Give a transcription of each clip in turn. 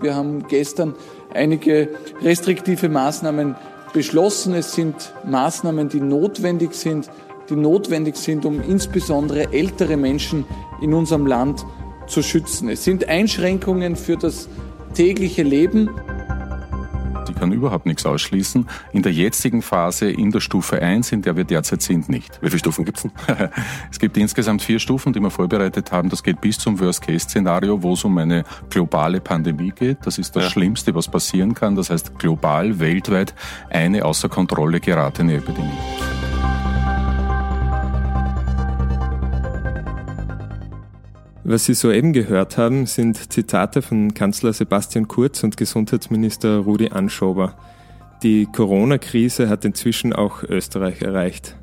Wir haben gestern einige restriktive Maßnahmen beschlossen. Es sind Maßnahmen, die notwendig sind, die notwendig sind, um insbesondere ältere Menschen in unserem Land zu schützen. Es sind Einschränkungen für das tägliche Leben kann überhaupt nichts ausschließen. In der jetzigen Phase, in der Stufe 1, in der wir derzeit sind, nicht. Wie viele Stufen gibt's denn? es gibt insgesamt vier Stufen, die wir vorbereitet haben. Das geht bis zum Worst-Case-Szenario, wo es um eine globale Pandemie geht. Das ist das ja. Schlimmste, was passieren kann. Das heißt, global, weltweit eine außer Kontrolle geratene Epidemie. Was Sie soeben gehört haben, sind Zitate von Kanzler Sebastian Kurz und Gesundheitsminister Rudi Anschober. Die Corona-Krise hat inzwischen auch Österreich erreicht.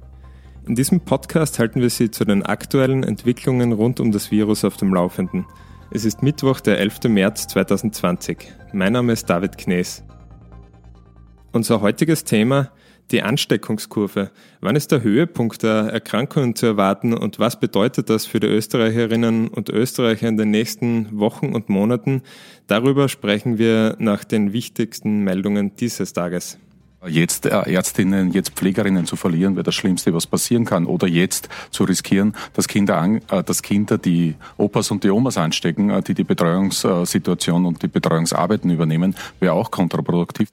In diesem Podcast halten wir Sie zu den aktuellen Entwicklungen rund um das Virus auf dem Laufenden. Es ist Mittwoch, der 11. März 2020. Mein Name ist David Knees. Unser heutiges Thema die Ansteckungskurve. Wann ist der Höhepunkt der Erkrankungen zu erwarten und was bedeutet das für die Österreicherinnen und Österreicher in den nächsten Wochen und Monaten? Darüber sprechen wir nach den wichtigsten Meldungen dieses Tages. Jetzt äh, Ärztinnen, jetzt Pflegerinnen zu verlieren, wäre das Schlimmste, was passieren kann. Oder jetzt zu riskieren, dass Kinder, äh, dass Kinder die Opas und die Omas anstecken, äh, die die Betreuungssituation und die Betreuungsarbeiten übernehmen, wäre auch kontraproduktiv.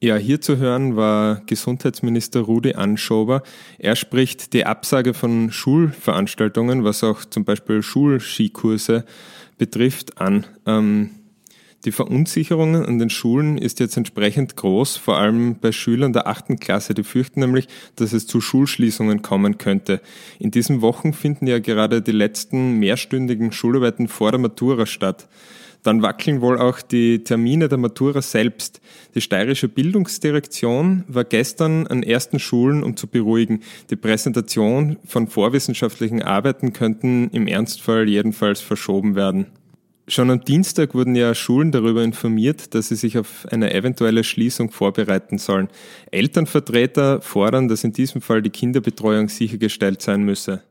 Ja, hier zu hören war Gesundheitsminister Rudi Anschober. Er spricht die Absage von Schulveranstaltungen, was auch zum Beispiel Schulskikurse betrifft, an. Ähm, die Verunsicherung an den Schulen ist jetzt entsprechend groß, vor allem bei Schülern der achten Klasse. Die fürchten nämlich, dass es zu Schulschließungen kommen könnte. In diesen Wochen finden ja gerade die letzten mehrstündigen Schularbeiten vor der Matura statt dann wackeln wohl auch die Termine der Matura selbst. Die steirische Bildungsdirektion war gestern an ersten Schulen, um zu beruhigen. Die Präsentation von vorwissenschaftlichen Arbeiten könnten im Ernstfall jedenfalls verschoben werden. Schon am Dienstag wurden ja Schulen darüber informiert, dass sie sich auf eine eventuelle Schließung vorbereiten sollen. Elternvertreter fordern, dass in diesem Fall die Kinderbetreuung sichergestellt sein müsse.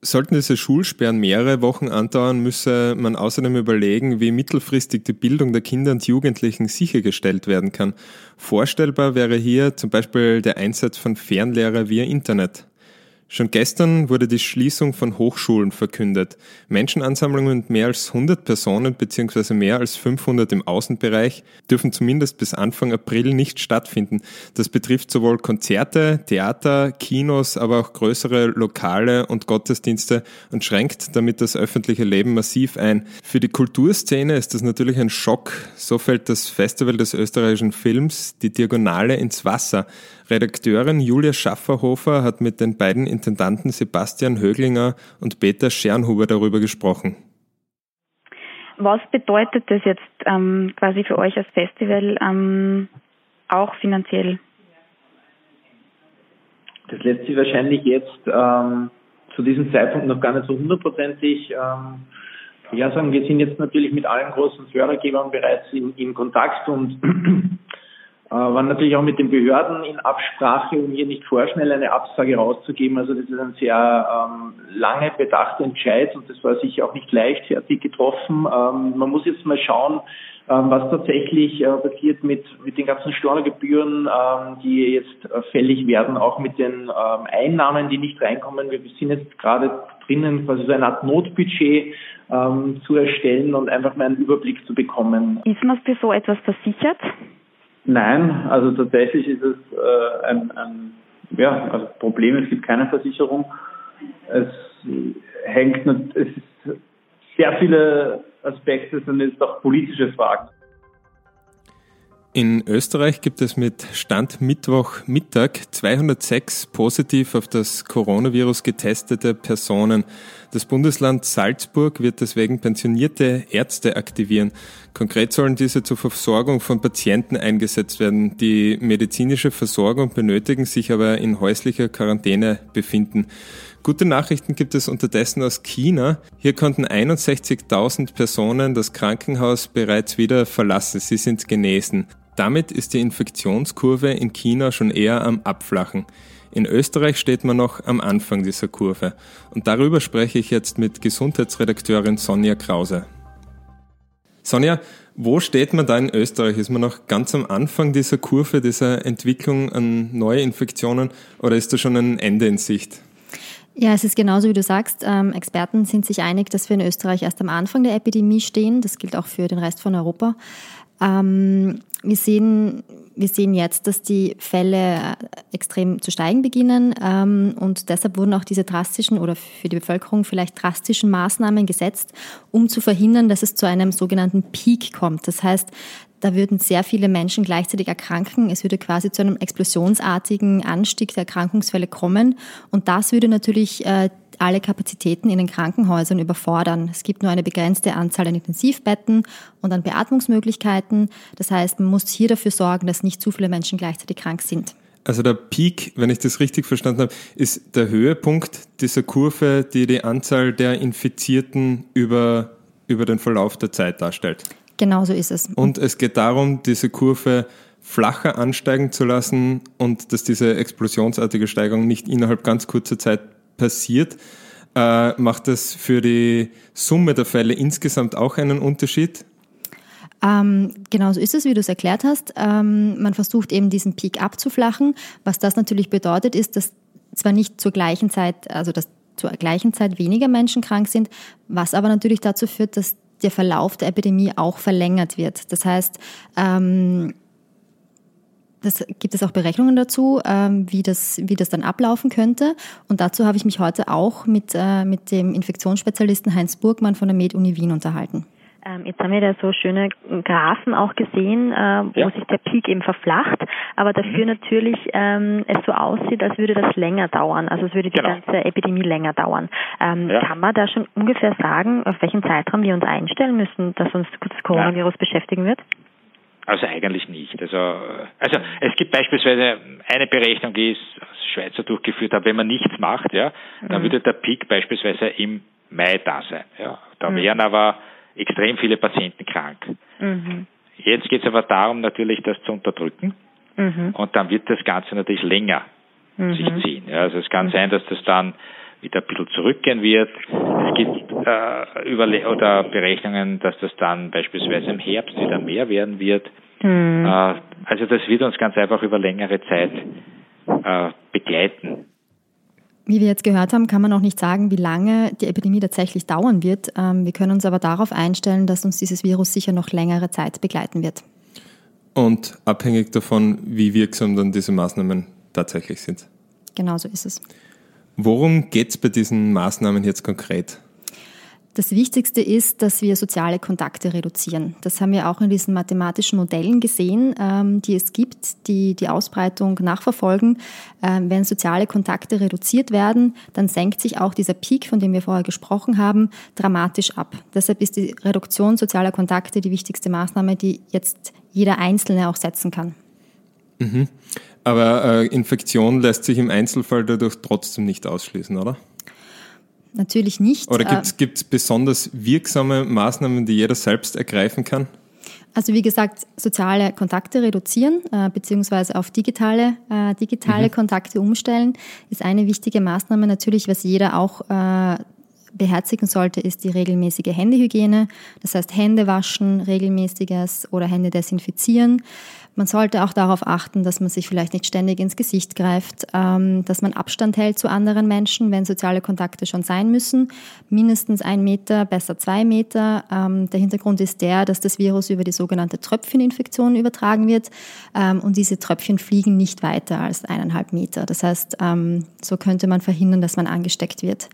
Sollten diese Schulsperren mehrere Wochen andauern, müsse man außerdem überlegen, wie mittelfristig die Bildung der Kinder und Jugendlichen sichergestellt werden kann. Vorstellbar wäre hier zum Beispiel der Einsatz von Fernlehrer via Internet. Schon gestern wurde die Schließung von Hochschulen verkündet. Menschenansammlungen mit mehr als 100 Personen bzw. mehr als 500 im Außenbereich dürfen zumindest bis Anfang April nicht stattfinden. Das betrifft sowohl Konzerte, Theater, Kinos, aber auch größere Lokale und Gottesdienste und schränkt damit das öffentliche Leben massiv ein. Für die Kulturszene ist das natürlich ein Schock. So fällt das Festival des österreichischen Films, die Diagonale ins Wasser. Redakteurin Julia Schafferhofer hat mit den beiden Intendanten Sebastian Höglinger und Peter Schernhuber darüber gesprochen. Was bedeutet das jetzt ähm, quasi für euch als Festival ähm, auch finanziell? Das lässt sich wahrscheinlich jetzt ähm, zu diesem Zeitpunkt noch gar nicht so hundertprozentig ähm, ja sagen. Wir sind jetzt natürlich mit allen großen Fördergebern bereits in, in Kontakt und waren natürlich auch mit den Behörden in Absprache, um hier nicht vorschnell eine Absage rauszugeben. Also das ist ein sehr ähm, lange bedachter Entscheid und das war sicher auch nicht leichtfertig getroffen. Ähm, man muss jetzt mal schauen, ähm, was tatsächlich äh, passiert mit, mit den ganzen Steuergebühren, ähm, die jetzt äh, fällig werden, auch mit den ähm, Einnahmen, die nicht reinkommen. Wir sind jetzt gerade drinnen, quasi so eine Art Notbudget ähm, zu erstellen und einfach mal einen Überblick zu bekommen. Ist man für so etwas versichert? Nein, also tatsächlich ist es äh, ein, ein ja, also Problem, es gibt keine Versicherung. Es hängt, es ist sehr viele Aspekte, sind jetzt auch politische Fragen. In Österreich gibt es mit Stand Mittwoch Mittag 206 positiv auf das Coronavirus getestete Personen. Das Bundesland Salzburg wird deswegen pensionierte Ärzte aktivieren. Konkret sollen diese zur Versorgung von Patienten eingesetzt werden, die medizinische Versorgung benötigen, sich aber in häuslicher Quarantäne befinden. Gute Nachrichten gibt es unterdessen aus China. Hier konnten 61.000 Personen das Krankenhaus bereits wieder verlassen. Sie sind genesen. Damit ist die Infektionskurve in China schon eher am Abflachen. In Österreich steht man noch am Anfang dieser Kurve. Und darüber spreche ich jetzt mit Gesundheitsredakteurin Sonja Krause. Sonja, wo steht man da in Österreich? Ist man noch ganz am Anfang dieser Kurve, dieser Entwicklung an neue Infektionen oder ist da schon ein Ende in Sicht? Ja, es ist genauso wie du sagst. Ähm, Experten sind sich einig, dass wir in Österreich erst am Anfang der Epidemie stehen. Das gilt auch für den Rest von Europa. Ähm, wir sehen, wir sehen jetzt, dass die Fälle äh, extrem zu steigen beginnen ähm, und deshalb wurden auch diese drastischen oder für die Bevölkerung vielleicht drastischen Maßnahmen gesetzt, um zu verhindern, dass es zu einem sogenannten Peak kommt. Das heißt, da würden sehr viele Menschen gleichzeitig erkranken. Es würde quasi zu einem explosionsartigen Anstieg der Erkrankungsfälle kommen. Und das würde natürlich äh, alle Kapazitäten in den Krankenhäusern überfordern. Es gibt nur eine begrenzte Anzahl an Intensivbetten und an Beatmungsmöglichkeiten. Das heißt, man muss hier dafür sorgen, dass nicht zu viele Menschen gleichzeitig krank sind. Also der Peak, wenn ich das richtig verstanden habe, ist der Höhepunkt dieser Kurve, die die Anzahl der Infizierten über, über den Verlauf der Zeit darstellt. Genau so ist es. Und es geht darum, diese Kurve flacher ansteigen zu lassen und dass diese explosionsartige Steigerung nicht innerhalb ganz kurzer Zeit passiert, äh, macht das für die Summe der Fälle insgesamt auch einen Unterschied? Ähm, genau so ist es, wie du es erklärt hast. Ähm, man versucht eben diesen Peak abzuflachen. Was das natürlich bedeutet, ist, dass zwar nicht zur gleichen Zeit, also dass zur gleichen Zeit weniger Menschen krank sind, was aber natürlich dazu führt, dass der Verlauf der Epidemie auch verlängert wird. Das heißt, ähm, das gibt es auch Berechnungen dazu, ähm, wie, das, wie das dann ablaufen könnte. Und dazu habe ich mich heute auch mit, äh, mit dem Infektionsspezialisten Heinz Burgmann von der Med-Uni Wien unterhalten. Ähm, jetzt haben wir da so schöne Graphen auch gesehen, äh, wo ja. sich der Peak eben verflacht, aber dafür mhm. natürlich ähm, es so aussieht, als würde das länger dauern, also es würde die genau. ganze Epidemie länger dauern. Ähm, ja. Kann man da schon ungefähr sagen, auf welchen Zeitraum wir uns einstellen müssen, dass uns das Coronavirus ja. beschäftigen wird? Also eigentlich nicht. Also, also es gibt beispielsweise eine Berechnung, die ich als Schweizer durchgeführt habe, wenn man nichts macht, ja, dann mhm. würde der Peak beispielsweise im Mai da sein. Ja. Da mhm. wären aber extrem viele Patienten krank. Mhm. Jetzt geht es aber darum, natürlich das zu unterdrücken. Mhm. Und dann wird das Ganze natürlich länger mhm. sich ziehen. Ja, also es kann mhm. sein, dass das dann wieder ein bisschen zurückgehen wird. Es gibt äh, Überle oder Berechnungen, dass das dann beispielsweise im Herbst wieder mehr werden wird. Mhm. Äh, also das wird uns ganz einfach über längere Zeit äh, begleiten. Wie wir jetzt gehört haben, kann man auch nicht sagen, wie lange die Epidemie tatsächlich dauern wird. Ähm, wir können uns aber darauf einstellen, dass uns dieses Virus sicher noch längere Zeit begleiten wird. Und abhängig davon, wie wirksam dann diese Maßnahmen tatsächlich sind. Genau so ist es. Worum geht es bei diesen Maßnahmen jetzt konkret? Das Wichtigste ist, dass wir soziale Kontakte reduzieren. Das haben wir auch in diesen mathematischen Modellen gesehen, ähm, die es gibt, die die Ausbreitung nachverfolgen. Ähm, wenn soziale Kontakte reduziert werden, dann senkt sich auch dieser Peak, von dem wir vorher gesprochen haben, dramatisch ab. Deshalb ist die Reduktion sozialer Kontakte die wichtigste Maßnahme, die jetzt jeder Einzelne auch setzen kann. Mhm. Aber äh, Infektion lässt sich im Einzelfall dadurch trotzdem nicht ausschließen, oder? Natürlich nicht. Oder gibt es äh, besonders wirksame Maßnahmen, die jeder selbst ergreifen kann? Also wie gesagt, soziale Kontakte reduzieren äh, beziehungsweise auf digitale, äh, digitale mhm. Kontakte umstellen ist eine wichtige Maßnahme. Natürlich, was jeder auch äh, beherzigen sollte, ist die regelmäßige Händehygiene. Das heißt Hände waschen, regelmäßiges oder Hände desinfizieren. Man sollte auch darauf achten, dass man sich vielleicht nicht ständig ins Gesicht greift, ähm, dass man Abstand hält zu anderen Menschen, wenn soziale Kontakte schon sein müssen. Mindestens ein Meter, besser zwei Meter. Ähm, der Hintergrund ist der, dass das Virus über die sogenannte Tröpfcheninfektion übertragen wird ähm, und diese Tröpfchen fliegen nicht weiter als eineinhalb Meter. Das heißt, so könnte man verhindern, dass man angesteckt wird.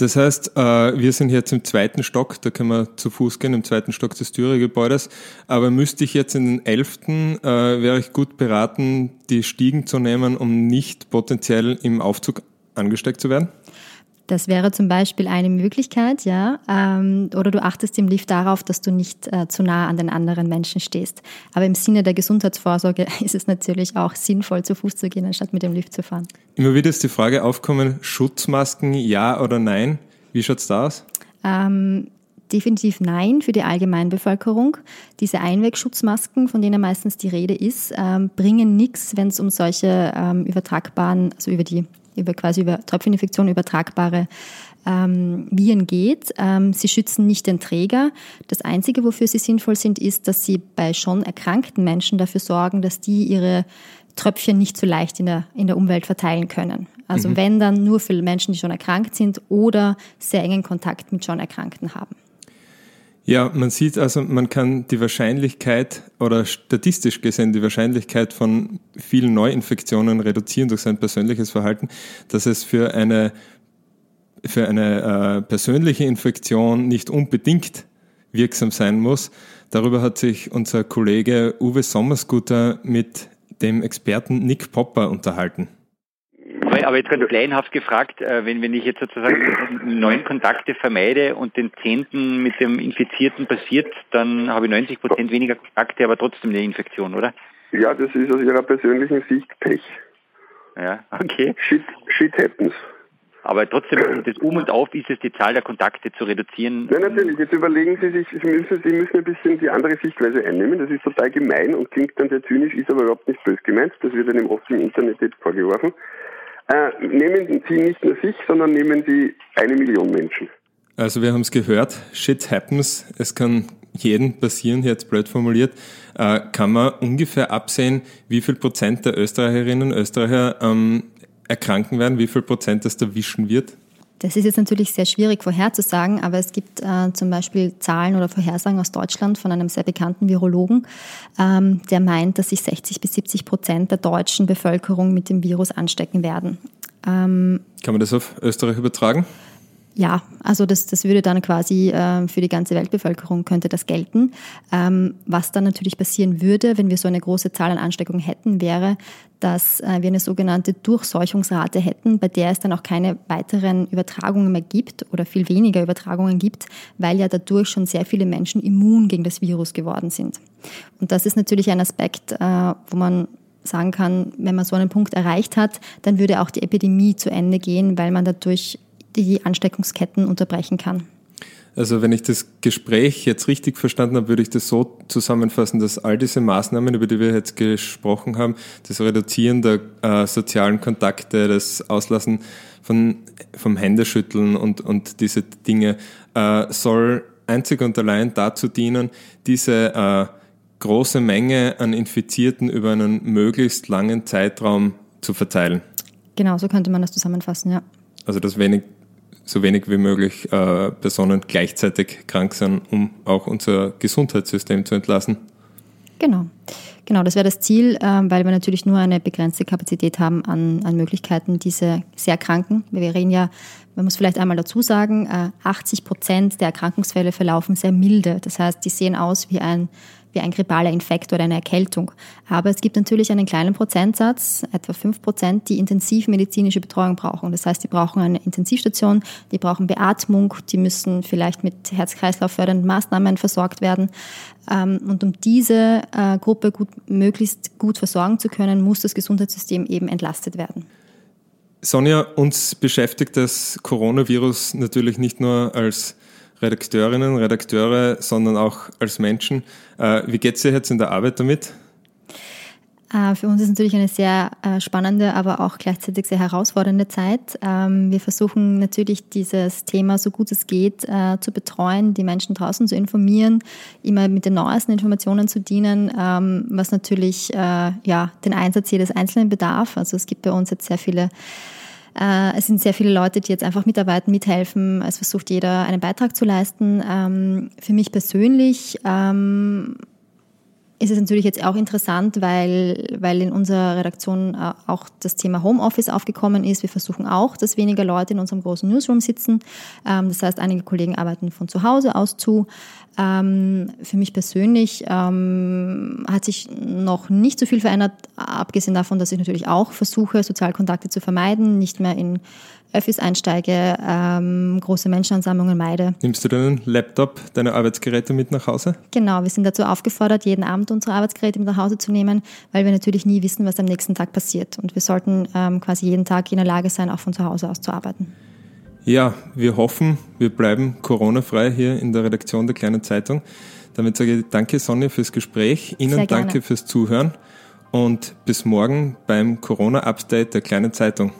Das heißt, äh, wir sind jetzt im zweiten Stock, da können wir zu Fuß gehen, im zweiten Stock des Dürer-Gebäudes. Aber müsste ich jetzt in den elften, äh, wäre ich gut beraten, die Stiegen zu nehmen, um nicht potenziell im Aufzug angesteckt zu werden? Das wäre zum Beispiel eine Möglichkeit, ja. Ähm, oder du achtest im Lift darauf, dass du nicht äh, zu nah an den anderen Menschen stehst. Aber im Sinne der Gesundheitsvorsorge ist es natürlich auch sinnvoll, zu Fuß zu gehen, anstatt mit dem Lift zu fahren. Immer wieder ist die Frage aufkommen, Schutzmasken ja oder nein? Wie schaut es da aus? Ähm, definitiv nein für die Allgemeinbevölkerung. Diese Einwegschutzmasken, von denen meistens die Rede ist, ähm, bringen nichts, wenn es um solche ähm, übertragbaren, also über die über quasi über Tröpfcheninfektion übertragbare ähm, Viren geht. Ähm, sie schützen nicht den Träger. Das Einzige, wofür sie sinnvoll sind, ist, dass sie bei schon erkrankten Menschen dafür sorgen, dass die ihre Tröpfchen nicht so leicht in der, in der Umwelt verteilen können. Also mhm. wenn dann nur für Menschen, die schon erkrankt sind oder sehr engen Kontakt mit schon Erkrankten haben. Ja, man sieht also, man kann die Wahrscheinlichkeit oder statistisch gesehen die Wahrscheinlichkeit von vielen Neuinfektionen reduzieren durch sein persönliches Verhalten, dass es für eine, für eine äh, persönliche Infektion nicht unbedingt wirksam sein muss. Darüber hat sich unser Kollege Uwe Sommersguter mit dem Experten Nick Popper unterhalten. Aber jetzt ganz kleinhaft gefragt, äh, wenn, wenn ich jetzt sozusagen neun Kontakte vermeide und den zehnten mit dem Infizierten passiert, dann habe ich 90 Prozent weniger Kontakte, aber trotzdem eine Infektion, oder? Ja, das ist aus Ihrer persönlichen Sicht Pech. Ja, okay. Shit, shit happens. Aber trotzdem, das Um und Auf ist es, die Zahl der Kontakte zu reduzieren. Nein, natürlich. Jetzt überlegen Sie sich, Sie müssen, Sie müssen ein bisschen die andere Sichtweise einnehmen. Das ist total gemein und klingt dann sehr zynisch, ist aber überhaupt nicht böse gemeint. Das wird einem oft im Internet jetzt vorgeworfen. Äh, nehmen Sie nicht nur sich, sondern nehmen Sie eine Million Menschen. Also wir haben es gehört, shit happens, es kann jeden passieren, jetzt blöd formuliert. Äh, kann man ungefähr absehen, wie viel Prozent der Österreicherinnen und Österreicher ähm, erkranken werden, wie viel Prozent das erwischen wird? Das ist jetzt natürlich sehr schwierig vorherzusagen, aber es gibt äh, zum Beispiel Zahlen oder Vorhersagen aus Deutschland von einem sehr bekannten Virologen, ähm, der meint, dass sich 60 bis 70 Prozent der deutschen Bevölkerung mit dem Virus anstecken werden. Ähm, Kann man das auf Österreich übertragen? Ja, also das, das würde dann quasi äh, für die ganze Weltbevölkerung könnte das gelten. Ähm, was dann natürlich passieren würde, wenn wir so eine große Zahl an Ansteckungen hätten, wäre, dass äh, wir eine sogenannte Durchseuchungsrate hätten, bei der es dann auch keine weiteren Übertragungen mehr gibt oder viel weniger Übertragungen gibt, weil ja dadurch schon sehr viele Menschen immun gegen das Virus geworden sind. Und das ist natürlich ein Aspekt, äh, wo man sagen kann, wenn man so einen Punkt erreicht hat, dann würde auch die Epidemie zu Ende gehen, weil man dadurch die Ansteckungsketten unterbrechen kann. Also wenn ich das Gespräch jetzt richtig verstanden habe, würde ich das so zusammenfassen, dass all diese Maßnahmen, über die wir jetzt gesprochen haben, das Reduzieren der äh, sozialen Kontakte, das Auslassen von, vom Händeschütteln und, und diese Dinge, äh, soll einzig und allein dazu dienen, diese äh, große Menge an Infizierten über einen möglichst langen Zeitraum zu verteilen. Genau, so könnte man das zusammenfassen, ja. Also dass wenig so wenig wie möglich äh, Personen gleichzeitig krank sind, um auch unser Gesundheitssystem zu entlassen. Genau. Genau, das wäre das Ziel, ähm, weil wir natürlich nur eine begrenzte Kapazität haben an, an Möglichkeiten, diese sehr Kranken. Wir reden ja, man muss vielleicht einmal dazu sagen, 80 äh, Prozent der Erkrankungsfälle verlaufen sehr milde. Das heißt, die sehen aus wie ein wie ein grippaler Infekt oder eine Erkältung. Aber es gibt natürlich einen kleinen Prozentsatz, etwa fünf Prozent, die intensivmedizinische Betreuung brauchen. Das heißt, die brauchen eine Intensivstation, die brauchen Beatmung, die müssen vielleicht mit Herz-Kreislauf fördernden Maßnahmen versorgt werden. Ähm, und um diese äh, Gruppe gut, möglichst gut versorgen zu können, muss das Gesundheitssystem eben entlastet werden. Sonja, uns beschäftigt das Coronavirus natürlich nicht nur als Redakteurinnen, Redakteure, sondern auch als Menschen. Äh, wie geht es dir jetzt in der Arbeit damit? Äh, für uns ist natürlich eine sehr äh, spannende, aber auch gleichzeitig sehr herausfordernde Zeit. Ähm, wir versuchen natürlich dieses Thema so gut es geht zu betreuen, die Menschen draußen zu informieren, immer mit den neuesten Informationen zu dienen, ähm, was natürlich ja, den Einsatz jedes Einzelnen bedarf. Also es gibt bei uns jetzt sehr viele äh, es sind sehr viele Leute, die jetzt einfach mitarbeiten, mithelfen. Es versucht jeder einen Beitrag zu leisten. Ähm, für mich persönlich ist es natürlich jetzt auch interessant, weil, weil in unserer Redaktion äh, auch das Thema Homeoffice aufgekommen ist. Wir versuchen auch, dass weniger Leute in unserem großen Newsroom sitzen. Ähm, das heißt, einige Kollegen arbeiten von zu Hause aus zu. Ähm, für mich persönlich ähm, hat sich noch nicht so viel verändert, abgesehen davon, dass ich natürlich auch versuche, Sozialkontakte zu vermeiden, nicht mehr in Öffis einsteige, ähm, große Menschenansammlungen meide. Nimmst du deinen Laptop, deine Arbeitsgeräte mit nach Hause? Genau, wir sind dazu aufgefordert, jeden Abend unsere Arbeitsgeräte mit nach Hause zu nehmen, weil wir natürlich nie wissen, was am nächsten Tag passiert. Und wir sollten ähm, quasi jeden Tag in der Lage sein, auch von zu Hause aus zu arbeiten. Ja, wir hoffen, wir bleiben Corona-frei hier in der Redaktion der Kleinen Zeitung. Damit sage ich danke Sonja fürs Gespräch, Ihnen danke fürs Zuhören und bis morgen beim Corona-Update der Kleinen Zeitung.